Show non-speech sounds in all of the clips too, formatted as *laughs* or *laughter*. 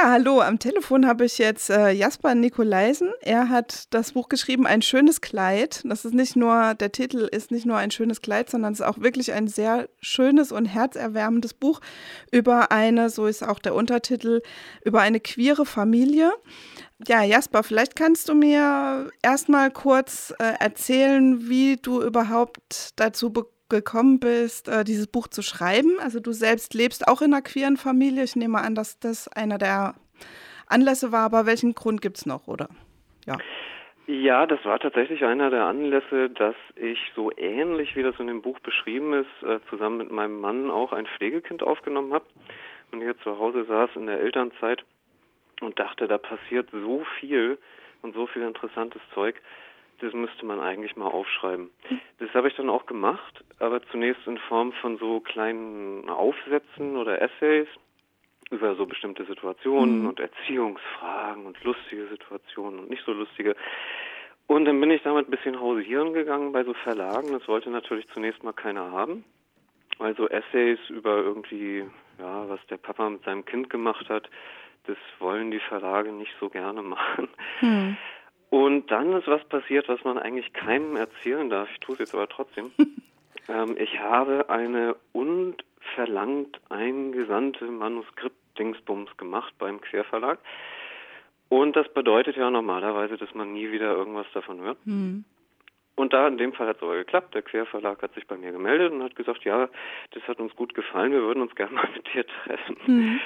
Ja, hallo. Am Telefon habe ich jetzt äh, Jasper Nikolaisen. Er hat das Buch geschrieben, Ein schönes Kleid. Das ist nicht nur, der Titel ist nicht nur ein schönes Kleid, sondern es ist auch wirklich ein sehr schönes und herzerwärmendes Buch über eine, so ist auch der Untertitel, über eine queere Familie. Ja, Jasper, vielleicht kannst du mir erstmal kurz äh, erzählen, wie du überhaupt dazu bekommst gekommen bist, äh, dieses Buch zu schreiben. Also du selbst lebst auch in einer queeren Familie. Ich nehme an, dass das einer der Anlässe war, aber welchen Grund gibt es noch, oder? Ja. Ja, das war tatsächlich einer der Anlässe, dass ich so ähnlich wie das in dem Buch beschrieben ist, äh, zusammen mit meinem Mann auch ein Pflegekind aufgenommen habe und hier zu Hause saß in der Elternzeit und dachte, da passiert so viel und so viel interessantes Zeug das müsste man eigentlich mal aufschreiben. Das habe ich dann auch gemacht, aber zunächst in Form von so kleinen Aufsätzen oder Essays über so bestimmte Situationen mhm. und Erziehungsfragen und lustige Situationen und nicht so lustige. Und dann bin ich damit ein bisschen hausieren gegangen bei so Verlagen. Das wollte natürlich zunächst mal keiner haben. Also Essays über irgendwie, ja, was der Papa mit seinem Kind gemacht hat, das wollen die Verlage nicht so gerne machen. Mhm. Und dann ist was passiert, was man eigentlich keinem erzählen darf. Ich tue es jetzt aber trotzdem. *laughs* ähm, ich habe eine unverlangt eingesandte Manuskript-Dingsbums gemacht beim Querverlag. Und das bedeutet ja normalerweise, dass man nie wieder irgendwas davon hört. Mhm. Und da in dem Fall hat es aber geklappt. Der Querverlag hat sich bei mir gemeldet und hat gesagt, ja, das hat uns gut gefallen, wir würden uns gerne mal mit dir treffen. Mhm.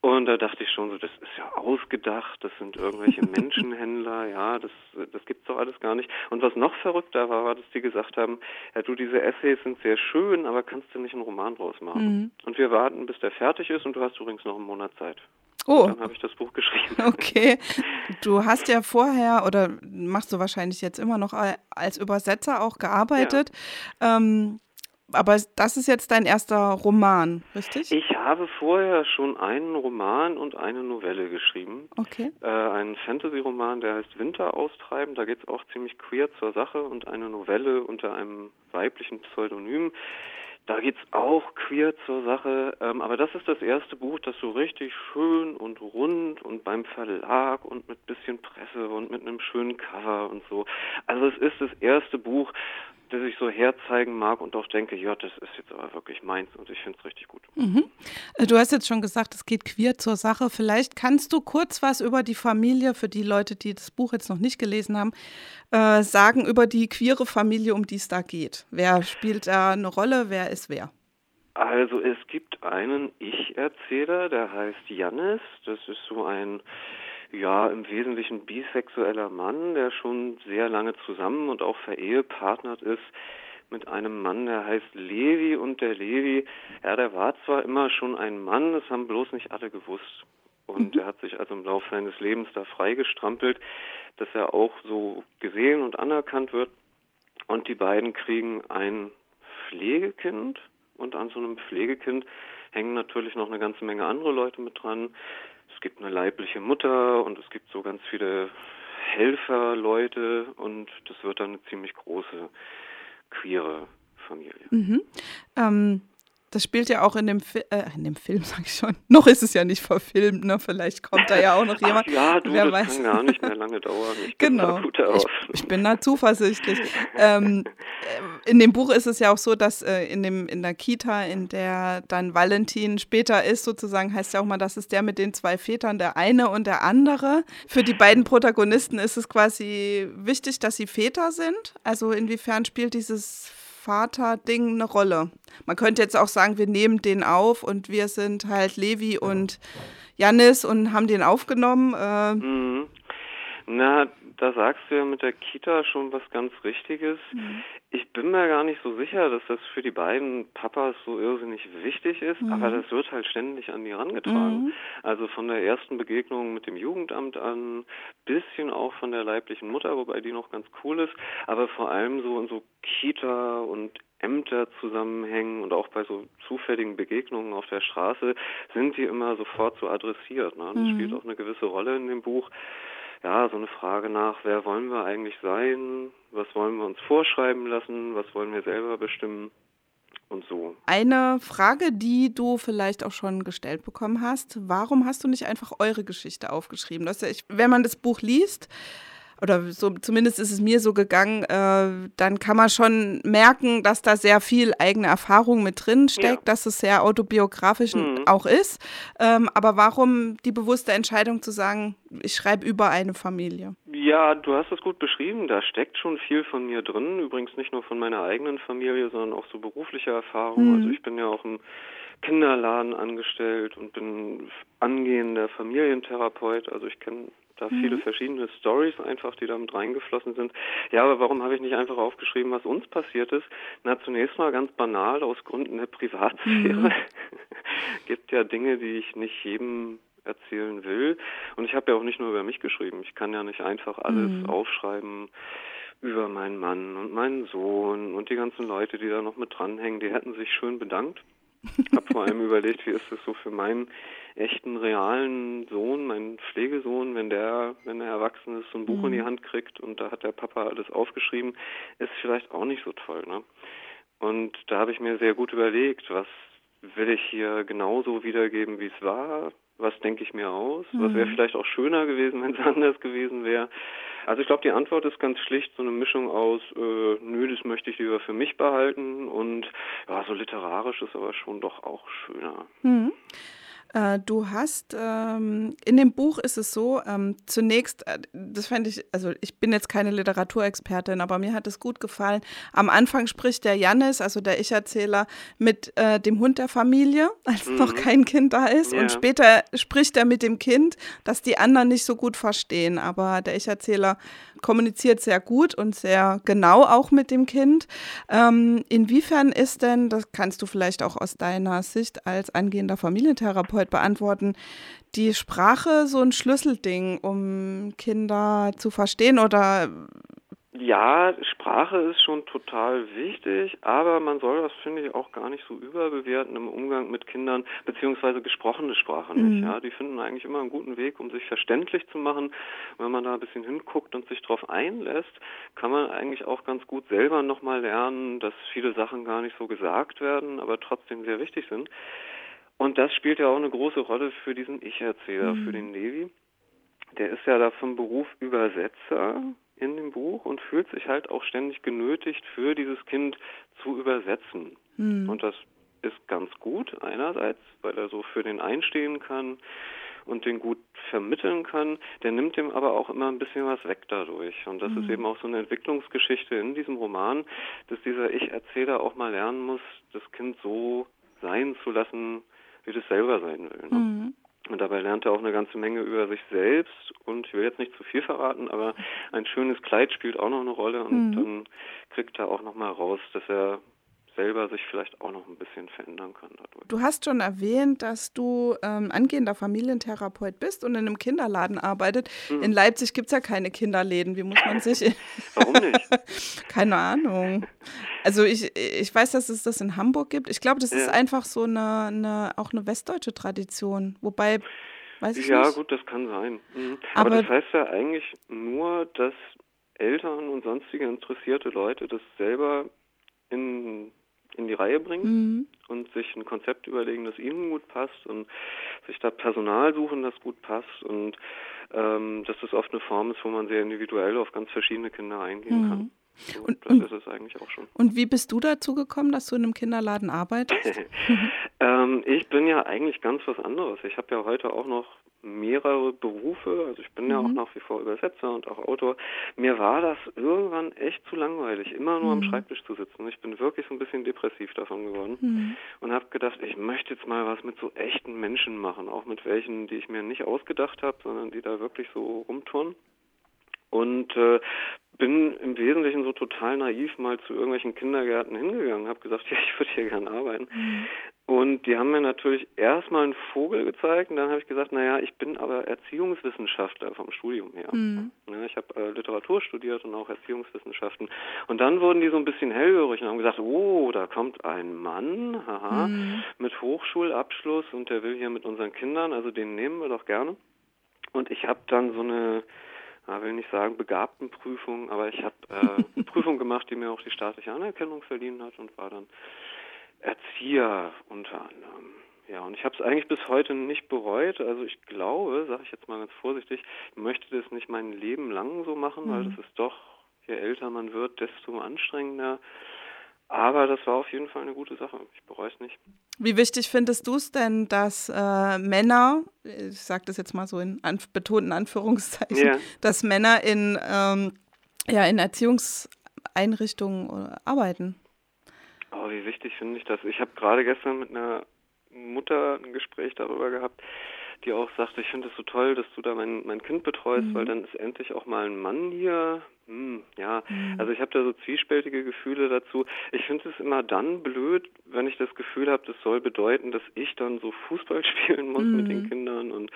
Und da dachte ich schon so, das ist ja ausgedacht, das sind irgendwelche *laughs* Menschenhändler, ja, das, das gibt's doch alles gar nicht. Und was noch verrückter war, war, dass die gesagt haben, ja du, diese Essays sind sehr schön, aber kannst du nicht einen Roman draus machen? Mhm. Und wir warten, bis der fertig ist und du hast übrigens noch einen Monat Zeit. Oh. Und dann habe ich das Buch geschrieben. *laughs* Okay. *laughs* Du hast ja vorher oder machst du wahrscheinlich jetzt immer noch als Übersetzer auch gearbeitet. Ja. Ähm, aber das ist jetzt dein erster Roman, richtig? Ich habe vorher schon einen Roman und eine Novelle geschrieben. Okay. Äh, einen Fantasy-Roman, der heißt Winter austreiben. Da geht es auch ziemlich queer zur Sache und eine Novelle unter einem weiblichen Pseudonym. Da geht es auch queer zur Sache, ähm, aber das ist das erste Buch, das so richtig schön und rund und beim Verlag und mit bisschen Presse und mit einem schönen Cover und so. Also es ist das erste Buch, das ich so herzeigen mag und auch denke, ja, das ist jetzt aber wirklich meins und ich finde es richtig gut. Mhm. Äh, du hast jetzt schon gesagt, es geht queer zur Sache. Vielleicht kannst du kurz was über die Familie, für die Leute, die das Buch jetzt noch nicht gelesen haben, äh, sagen, über die queere Familie, um die es da geht. Wer spielt da eine Rolle? Wer ist wer? Also es gibt einen Ich-Erzähler, der heißt Jannis. Das ist so ein ja, im Wesentlichen bisexueller Mann, der schon sehr lange zusammen und auch verehepartnert ist mit einem Mann, der heißt Levi und der Levi, ja, der war zwar immer schon ein Mann, das haben bloß nicht alle gewusst. Und mhm. er hat sich also im Laufe seines Lebens da freigestrampelt, dass er auch so gesehen und anerkannt wird. Und die beiden kriegen ein Pflegekind und an so einem Pflegekind hängen natürlich noch eine ganze Menge andere Leute mit dran es gibt eine leibliche Mutter und es gibt so ganz viele Helferleute und das wird dann eine ziemlich große queere Familie. Mhm. Ähm, das spielt ja auch in dem, Fi äh, in dem Film, *laughs* sag ich schon. Noch ist es ja nicht verfilmt, ne? Vielleicht kommt da ja auch noch jemand. Ja, du, Wer das weiß. kann gar nicht mehr lange dauern. Ich genau. Ich, ich, bin da zuversichtlich. ähm, äh, in dem Buch ist es ja auch so, dass äh, in, dem, in der Kita, in der dann Valentin später ist, sozusagen, heißt ja auch mal, das ist der mit den zwei Vätern, der eine und der andere. Für die beiden Protagonisten ist es quasi wichtig, dass sie Väter sind. Also inwiefern spielt dieses Vater-Ding eine Rolle. Man könnte jetzt auch sagen, wir nehmen den auf und wir sind halt Levi und Janis und haben den aufgenommen. Äh, mhm. Na, da sagst du ja mit der Kita schon was ganz Richtiges. Mhm. Ich bin mir gar nicht so sicher, dass das für die beiden Papas so irrsinnig wichtig ist, mhm. aber das wird halt ständig an die herangetragen. Mhm. Also von der ersten Begegnung mit dem Jugendamt an, bisschen auch von der leiblichen Mutter, wobei die noch ganz cool ist, aber vor allem so in so Kita und Ämter zusammenhängen und auch bei so zufälligen Begegnungen auf der Straße sind die immer sofort so adressiert. Ne? Das mhm. spielt auch eine gewisse Rolle in dem Buch ja, so eine Frage nach, wer wollen wir eigentlich sein, was wollen wir uns vorschreiben lassen, was wollen wir selber bestimmen. und so. Eine Frage, die du vielleicht auch schon gestellt bekommen hast, warum hast du nicht einfach eure Geschichte aufgeschrieben? Das ja, ich, wenn man das Buch liest, oder so, zumindest ist es mir so gegangen, äh, dann kann man schon merken, dass da sehr viel eigene Erfahrung mit drin steckt, ja. dass es sehr autobiografisch mhm. auch ist. Ähm, aber warum die bewusste Entscheidung zu sagen, ich schreibe über eine Familie? Ja, du hast es gut beschrieben. Da steckt schon viel von mir drin. Übrigens nicht nur von meiner eigenen Familie, sondern auch so berufliche Erfahrungen. Mhm. Also ich bin ja auch im Kinderladen angestellt und bin angehender Familientherapeut. Also ich kenne da mhm. viele verschiedene Stories einfach, die da mit reingeflossen sind. Ja, aber warum habe ich nicht einfach aufgeschrieben, was uns passiert ist? Na, zunächst mal ganz banal aus Gründen der Privatsphäre. Mhm. *laughs* Gibt ja Dinge, die ich nicht jedem erzählen will. Und ich habe ja auch nicht nur über mich geschrieben. Ich kann ja nicht einfach alles mhm. aufschreiben über meinen Mann und meinen Sohn und die ganzen Leute, die da noch mit dranhängen. Die hätten sich schön bedankt. Ich habe vor allem überlegt, wie ist es so für meinen echten realen Sohn, meinen Pflegesohn, wenn der, wenn er erwachsen ist, so ein Buch mhm. in die mhm. Hand kriegt und da hat der Papa alles aufgeschrieben, ist vielleicht auch nicht so toll, ne? Und da habe ich mir sehr gut überlegt, was will ich hier genauso wiedergeben, wie es war? Was denke ich mir aus? Mhm. Was wäre mhm. vielleicht auch schöner gewesen, *laughs* wenn es anders gewesen wäre? Also ich glaube, die Antwort ist ganz schlicht so eine Mischung aus, äh, nö, das möchte ich lieber für mich behalten und ja, so literarisch ist aber schon doch auch schöner. Mhm. Äh, du hast, ähm, in dem Buch ist es so, ähm, zunächst, äh, das fände ich, also ich bin jetzt keine Literaturexpertin, aber mir hat es gut gefallen. Am Anfang spricht der Jannis, also der Ich-Erzähler, mit äh, dem Hund der Familie, *laughs* als mhm. noch kein Kind da ist. Ja. Und später spricht er mit dem Kind, das die anderen nicht so gut verstehen. Aber der Ich-Erzähler kommuniziert sehr gut und sehr genau auch mit dem Kind. Ähm, inwiefern ist denn, das kannst du vielleicht auch aus deiner Sicht als angehender Familientherapeut beantworten, die Sprache so ein Schlüsselding, um Kinder zu verstehen oder ja, Sprache ist schon total wichtig, aber man soll das, finde ich, auch gar nicht so überbewerten im Umgang mit Kindern, beziehungsweise gesprochene Sprache nicht. Mhm. Ja, die finden eigentlich immer einen guten Weg, um sich verständlich zu machen. Wenn man da ein bisschen hinguckt und sich darauf einlässt, kann man eigentlich auch ganz gut selber nochmal lernen, dass viele Sachen gar nicht so gesagt werden, aber trotzdem sehr wichtig sind. Und das spielt ja auch eine große Rolle für diesen Ich-Erzähler, mhm. für den Levi. Der ist ja da vom Beruf Übersetzer in dem Buch und fühlt sich halt auch ständig genötigt, für dieses Kind zu übersetzen. Mhm. Und das ist ganz gut einerseits, weil er so für den einstehen kann und den gut vermitteln kann. Der nimmt dem aber auch immer ein bisschen was weg dadurch. Und das mhm. ist eben auch so eine Entwicklungsgeschichte in diesem Roman, dass dieser Ich-Erzähler auch mal lernen muss, das Kind so sein zu lassen, wie das selber sein will. Ne? Mhm. Und dabei lernt er auch eine ganze Menge über sich selbst und ich will jetzt nicht zu viel verraten, aber ein schönes Kleid spielt auch noch eine Rolle und mhm. dann kriegt er auch noch mal raus, dass er selber sich vielleicht auch noch ein bisschen verändern kann dadurch. Du hast schon erwähnt, dass du ähm, angehender Familientherapeut bist und in einem Kinderladen arbeitet. Mhm. In Leipzig gibt es ja keine Kinderläden. Wie muss man sich. *laughs* Warum nicht? *laughs* keine Ahnung. Also ich, ich weiß, dass es das in Hamburg gibt. Ich glaube, das ja. ist einfach so eine, eine, auch eine westdeutsche Tradition. Wobei, weiß ich ja, nicht. Ja, gut, das kann sein. Mhm. Aber, Aber das heißt ja eigentlich nur, dass Eltern und sonstige interessierte Leute das selber in in die Reihe bringen mhm. und sich ein Konzept überlegen, das ihnen gut passt und sich da Personal suchen, das gut passt und ähm, dass das oft eine Form ist, wo man sehr individuell auf ganz verschiedene Kinder eingehen mhm. kann. So, und, das und, ist es eigentlich auch schon. Und wie bist du dazu gekommen, dass du in einem Kinderladen arbeitest? *laughs* *laughs* ähm, ich bin ja eigentlich ganz was anderes. Ich habe ja heute auch noch mehrere Berufe, also ich bin mhm. ja auch mhm. nach wie vor Übersetzer und auch Autor. Mir war das irgendwann echt zu langweilig, immer nur mhm. am Schreibtisch zu sitzen. Ich bin wirklich so ein bisschen depressiv davon geworden mhm. und habe gedacht, ich möchte jetzt mal was mit so echten Menschen machen, auch mit welchen, die ich mir nicht ausgedacht habe, sondern die da wirklich so rumturnen. Und äh, bin im Wesentlichen so total naiv mal zu irgendwelchen Kindergärten hingegangen, habe gesagt, *laughs* ja, ich würde hier gerne arbeiten. Mhm. Und die haben mir natürlich erstmal einen Vogel gezeigt und dann habe ich gesagt, naja, ich bin aber Erziehungswissenschaftler vom Studium her. Mhm. Ja, ich habe äh, Literatur studiert und auch Erziehungswissenschaften. Und dann wurden die so ein bisschen hellhörig und haben gesagt, oh, da kommt ein Mann, haha, mhm. mit Hochschulabschluss und der will hier mit unseren Kindern, also den nehmen wir doch gerne. Und ich habe dann so eine ich will nicht sagen Begabtenprüfung, aber ich habe äh, eine *laughs* Prüfung gemacht, die mir auch die staatliche Anerkennung verliehen hat und war dann Erzieher unter anderem. Ja, und ich habe es eigentlich bis heute nicht bereut. Also ich glaube, sage ich jetzt mal ganz vorsichtig, ich möchte das nicht mein Leben lang so machen, mhm. weil das ist doch, je älter man wird, desto anstrengender. Aber das war auf jeden Fall eine gute Sache. Ich bereue es nicht. Wie wichtig findest du es denn, dass äh, Männer, ich sage das jetzt mal so in an, betonten Anführungszeichen, yeah. dass Männer in, ähm, ja, in Erziehungseinrichtungen arbeiten? Oh, wie wichtig finde ich das? Ich habe gerade gestern mit einer Mutter ein Gespräch darüber gehabt, die auch sagte, ich finde es so toll, dass du da mein, mein Kind betreust, mhm. weil dann ist endlich auch mal ein Mann hier. Hm, ja, mhm. also ich habe da so zwiespältige Gefühle dazu. Ich finde es immer dann blöd, wenn ich das Gefühl habe, das soll bedeuten, dass ich dann so Fußball *laughs* spielen muss mhm. mit den mhm. Kindern und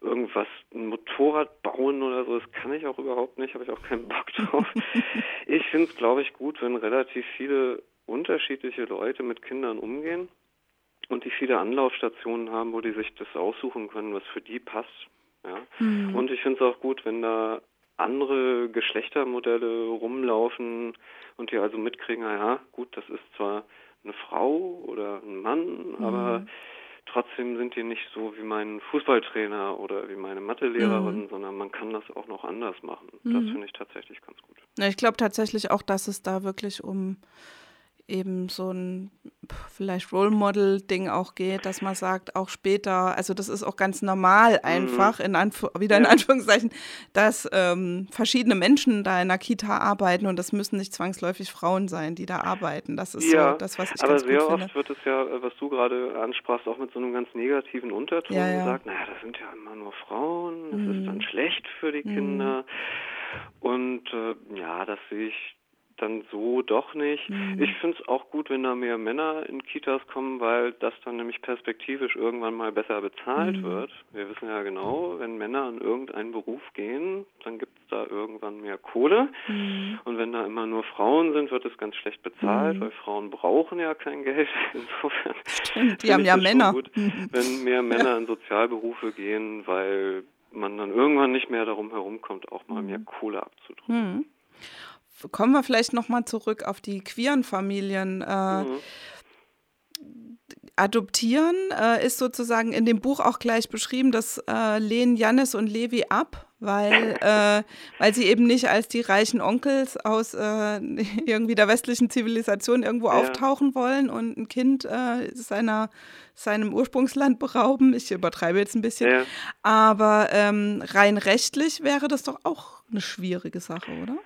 irgendwas, ein Motorrad bauen oder so. Das kann ich auch überhaupt nicht, habe ich auch keinen *laughs* Bock drauf. *laughs* ich finde es, glaube ich, gut, wenn relativ viele unterschiedliche Leute mit Kindern umgehen und die viele Anlaufstationen haben, wo die sich das aussuchen können, was für die passt. Ja. Mhm. Und ich finde es auch gut, wenn da andere Geschlechtermodelle rumlaufen und die also mitkriegen, naja, gut, das ist zwar eine Frau oder ein Mann, mhm. aber trotzdem sind die nicht so wie mein Fußballtrainer oder wie meine Mathelehrerin, mhm. sondern man kann das auch noch anders machen. Das mhm. finde ich tatsächlich ganz gut. Ja, ich glaube tatsächlich auch, dass es da wirklich um eben so ein vielleicht Role Model Ding auch geht, dass man sagt, auch später, also das ist auch ganz normal mhm. einfach, in Anf wieder in Anführungszeichen, dass ähm, verschiedene Menschen da in der Kita arbeiten und das müssen nicht zwangsläufig Frauen sein, die da arbeiten. Das ist ja, so das, was ich aber sehr oft finde. wird es ja, was du gerade ansprachst, auch mit so einem ganz negativen Unterton ja, ja. gesagt, naja, das sind ja immer nur Frauen, das mhm. ist dann schlecht für die mhm. Kinder. Und äh, ja, das sehe ich dann so doch nicht. Mhm. Ich finde es auch gut, wenn da mehr Männer in Kitas kommen, weil das dann nämlich perspektivisch irgendwann mal besser bezahlt mhm. wird. Wir wissen ja genau, wenn Männer in irgendeinen Beruf gehen, dann gibt es da irgendwann mehr Kohle. Mhm. Und wenn da immer nur Frauen sind, wird es ganz schlecht bezahlt, mhm. weil Frauen brauchen ja kein Geld. *laughs* Insofern. Stimmt, die haben *laughs* ja Männer. Gut, mhm. wenn mehr Männer ja. in Sozialberufe gehen, weil man dann irgendwann nicht mehr darum herumkommt, auch mal mehr mhm. Kohle abzudrücken kommen wir vielleicht nochmal zurück auf die queeren Familien. Äh, mhm. Adoptieren äh, ist sozusagen in dem Buch auch gleich beschrieben, das äh, lehnen Jannis und Levi ab, weil, äh, weil sie eben nicht als die reichen Onkels aus äh, *laughs* irgendwie der westlichen Zivilisation irgendwo ja. auftauchen wollen und ein Kind äh, seiner, seinem Ursprungsland berauben. Ich übertreibe jetzt ein bisschen. Ja. Aber ähm, rein rechtlich wäre das doch auch eine schwierige Sache, oder?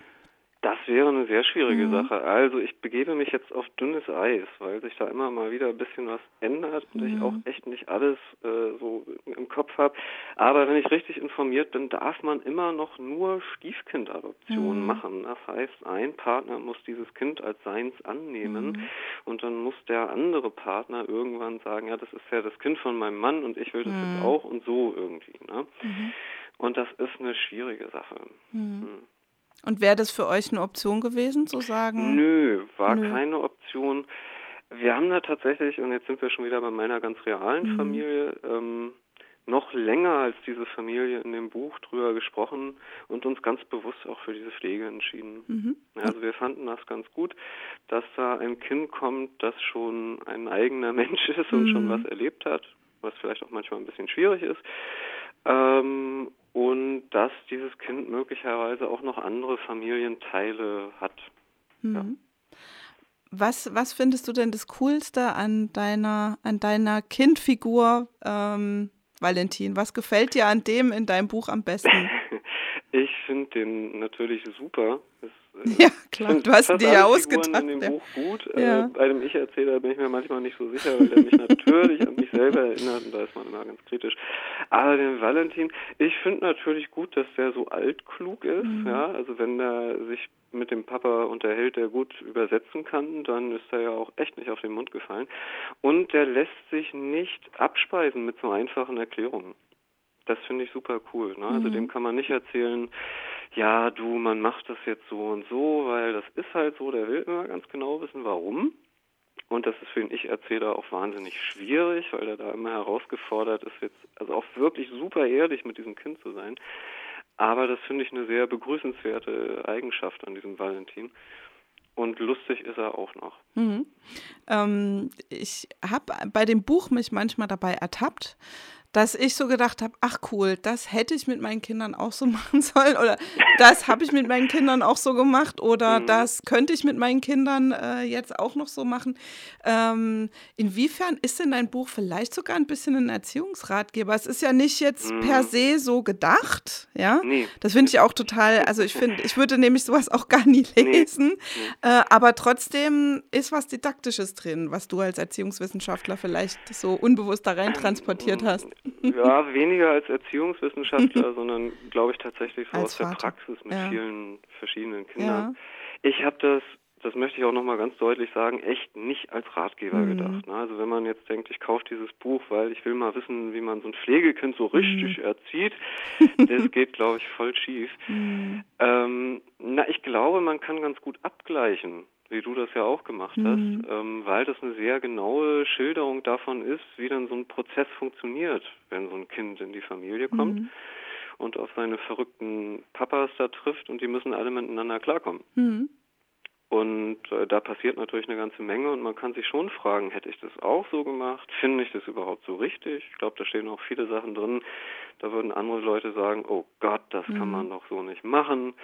Das wäre eine sehr schwierige mhm. Sache. Also ich begebe mich jetzt auf dünnes Eis, weil sich da immer mal wieder ein bisschen was ändert und mhm. ich auch echt nicht alles äh, so im Kopf habe. Aber wenn ich richtig informiert bin, darf man immer noch nur Stiefkindadoptionen mhm. machen. Das heißt, ein Partner muss dieses Kind als seins annehmen mhm. und dann muss der andere Partner irgendwann sagen, ja, das ist ja das Kind von meinem Mann und ich will das jetzt mhm. auch und so irgendwie. Ne? Mhm. Und das ist eine schwierige Sache. Hm. Und wäre das für euch eine Option gewesen, zu sagen? Nö, war Nö. keine Option. Wir haben da tatsächlich, und jetzt sind wir schon wieder bei meiner ganz realen mhm. Familie, ähm, noch länger als diese Familie in dem Buch drüber gesprochen und uns ganz bewusst auch für diese Pflege entschieden. Mhm. Also wir fanden das ganz gut, dass da ein Kind kommt, das schon ein eigener Mensch ist und mhm. schon was erlebt hat, was vielleicht auch manchmal ein bisschen schwierig ist. Ähm, und dass dieses Kind möglicherweise auch noch andere Familienteile hat. Mhm. Ja. Was, was findest du denn das Coolste an deiner, an deiner Kindfigur, ähm, Valentin? Was gefällt dir an dem in deinem Buch am besten? *laughs* ich finde den natürlich super. Es ja, klar, *laughs* du hast dir ja ausgedacht. in dem. Buch gut. Ja. Äh, bei dem Ich-Erzähler bin ich mir manchmal nicht so sicher, weil der mich natürlich an mich selber erinnert und da ist man immer ganz kritisch. Aber den Valentin, ich finde natürlich gut, dass der so altklug ist. Mhm. Ja, also wenn er sich mit dem Papa unterhält, der gut übersetzen kann, dann ist er ja auch echt nicht auf den Mund gefallen. Und der lässt sich nicht abspeisen mit so einfachen Erklärungen. Das finde ich super cool. Ne? Also mhm. dem kann man nicht erzählen, ja, du, man macht das jetzt so und so, weil das ist halt so, der will immer ganz genau wissen, warum. Und das ist für den Ich-Erzähler auch wahnsinnig schwierig, weil er da immer herausgefordert ist, jetzt also auch wirklich super ehrlich mit diesem Kind zu sein. Aber das finde ich eine sehr begrüßenswerte Eigenschaft an diesem Valentin. Und lustig ist er auch noch. Mhm. Ähm, ich habe bei dem Buch mich manchmal dabei ertappt, dass ich so gedacht habe, ach cool, das hätte ich mit meinen Kindern auch so *laughs* machen sollen oder das habe ich mit meinen Kindern auch so gemacht oder mhm. das könnte ich mit meinen Kindern äh, jetzt auch noch so machen. Ähm, inwiefern ist denn dein Buch vielleicht sogar ein bisschen ein Erziehungsratgeber? Es ist ja nicht jetzt mhm. per se so gedacht, ja? Nee. Das finde ich auch total, also ich finde, ich würde nämlich sowas auch gar nie lesen, nee. äh, aber trotzdem ist was Didaktisches drin, was du als Erziehungswissenschaftler vielleicht so unbewusst da rein transportiert hast. Ja, weniger als Erziehungswissenschaftler, *laughs* sondern glaube ich tatsächlich so als aus Vater. der Praxis mit ja. vielen verschiedenen Kindern. Ja. Ich habe das, das möchte ich auch nochmal ganz deutlich sagen, echt nicht als Ratgeber mhm. gedacht. Ne? Also wenn man jetzt denkt, ich kaufe dieses Buch, weil ich will mal wissen, wie man so ein Pflegekind so richtig mhm. erzieht, *laughs* das geht, glaube ich, voll schief. Mhm. Ähm, na, ich glaube, man kann ganz gut abgleichen wie du das ja auch gemacht mhm. hast, ähm, weil das eine sehr genaue Schilderung davon ist, wie dann so ein Prozess funktioniert, wenn so ein Kind in die Familie kommt mhm. und auf seine verrückten Papas da trifft und die müssen alle miteinander klarkommen. Mhm. Und äh, da passiert natürlich eine ganze Menge und man kann sich schon fragen, hätte ich das auch so gemacht? Finde ich das überhaupt so richtig? Ich glaube, da stehen auch viele Sachen drin. Da würden andere Leute sagen, oh Gott, das kann mhm. man doch so nicht machen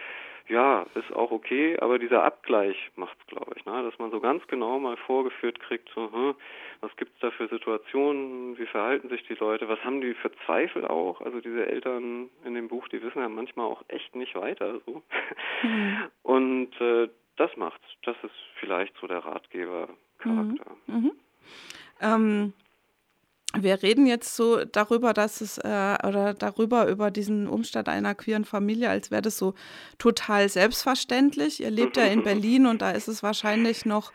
ja, ist auch okay, aber dieser Abgleich macht es, glaube ich, ne? dass man so ganz genau mal vorgeführt kriegt, so, hm, was es da für Situationen, wie verhalten sich die Leute, was haben die für Zweifel auch, also diese Eltern in dem Buch, die wissen ja manchmal auch echt nicht weiter, so. Mhm. Und äh, das macht's, das ist vielleicht so der Ratgebercharakter. Mhm. Mhm. Ähm wir reden jetzt so darüber, dass es äh, oder darüber über diesen Umstand einer queeren Familie, als wäre das so total selbstverständlich. Ihr lebt ja in Berlin und da ist es wahrscheinlich noch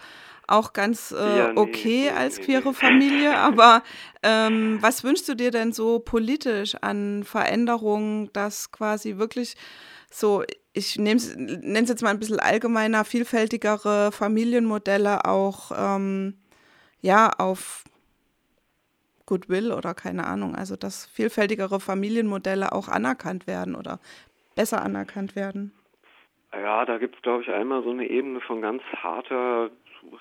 auch ganz äh, ja, nee, okay als queere nee. Familie. *laughs* Aber ähm, was wünschst du dir denn so politisch an Veränderungen, dass quasi wirklich so, ich nenne es jetzt mal ein bisschen allgemeiner, vielfältigere Familienmodelle auch ähm, ja auf Goodwill oder keine Ahnung. Also dass vielfältigere Familienmodelle auch anerkannt werden oder besser anerkannt werden. Ja, da gibt es, glaube ich, einmal so eine Ebene von ganz harter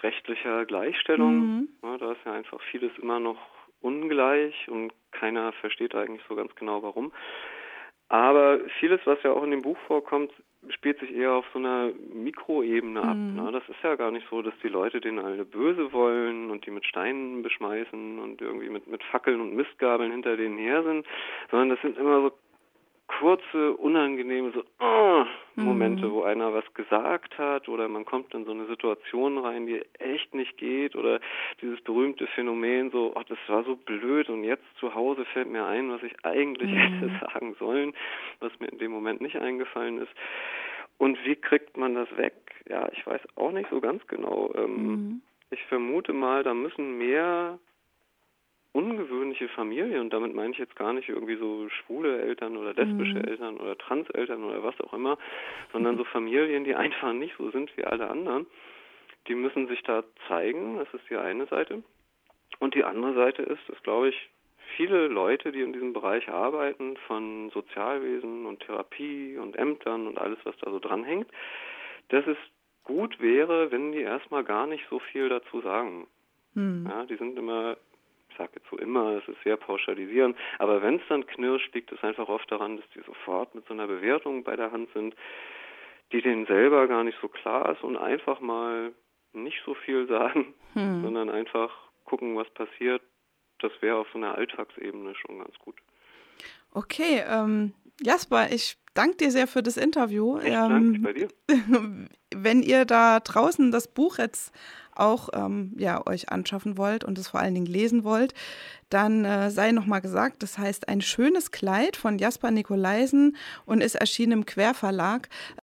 rechtlicher Gleichstellung. Mhm. Ja, da ist ja einfach vieles immer noch ungleich und keiner versteht eigentlich so ganz genau warum. Aber vieles, was ja auch in dem Buch vorkommt, spielt sich eher auf so einer Mikroebene ab. Mhm. Ne? Das ist ja gar nicht so, dass die Leute denen alle böse wollen und die mit Steinen beschmeißen und irgendwie mit, mit Fackeln und Mistgabeln hinter denen her sind, sondern das sind immer so kurze, unangenehme so oh, Momente, mhm. wo einer was gesagt hat oder man kommt in so eine Situation rein, die echt nicht geht oder dieses berühmte Phänomen so, oh, das war so blöd und jetzt zu Hause fällt mir ein, was ich eigentlich mhm. hätte *laughs* sagen sollen, was mir in dem Moment nicht eingefallen ist. Und wie kriegt man das weg? Ja, ich weiß auch nicht so ganz genau. Ähm, mhm. Ich vermute mal, da müssen mehr ungewöhnliche Familie, und damit meine ich jetzt gar nicht irgendwie so schwule Eltern oder lesbische mhm. Eltern oder Transeltern oder was auch immer, sondern so *laughs* Familien, die einfach nicht so sind wie alle anderen, die müssen sich da zeigen, das ist die eine Seite. Und die andere Seite ist, dass, glaube ich, viele Leute, die in diesem Bereich arbeiten, von Sozialwesen und Therapie und Ämtern und alles, was da so dranhängt, dass es gut wäre, wenn die erstmal gar nicht so viel dazu sagen. Hm. Ja, die sind immer sage jetzt so immer, es ist sehr pauschalisierend, aber wenn es dann knirscht, liegt es einfach oft daran, dass die sofort mit so einer Bewertung bei der Hand sind, die denen selber gar nicht so klar ist und einfach mal nicht so viel sagen, hm. sondern einfach gucken, was passiert. Das wäre auf so einer Alltagsebene schon ganz gut. Okay, ähm, Jasper, ich danke dir sehr für das Interview. Ich ähm, bei dir. *laughs* Wenn ihr da draußen das Buch jetzt auch ähm, ja, euch anschaffen wollt und es vor allen Dingen lesen wollt, dann äh, sei nochmal gesagt, das heißt ein schönes Kleid von Jasper Nikolaisen und ist erschienen im Querverlag.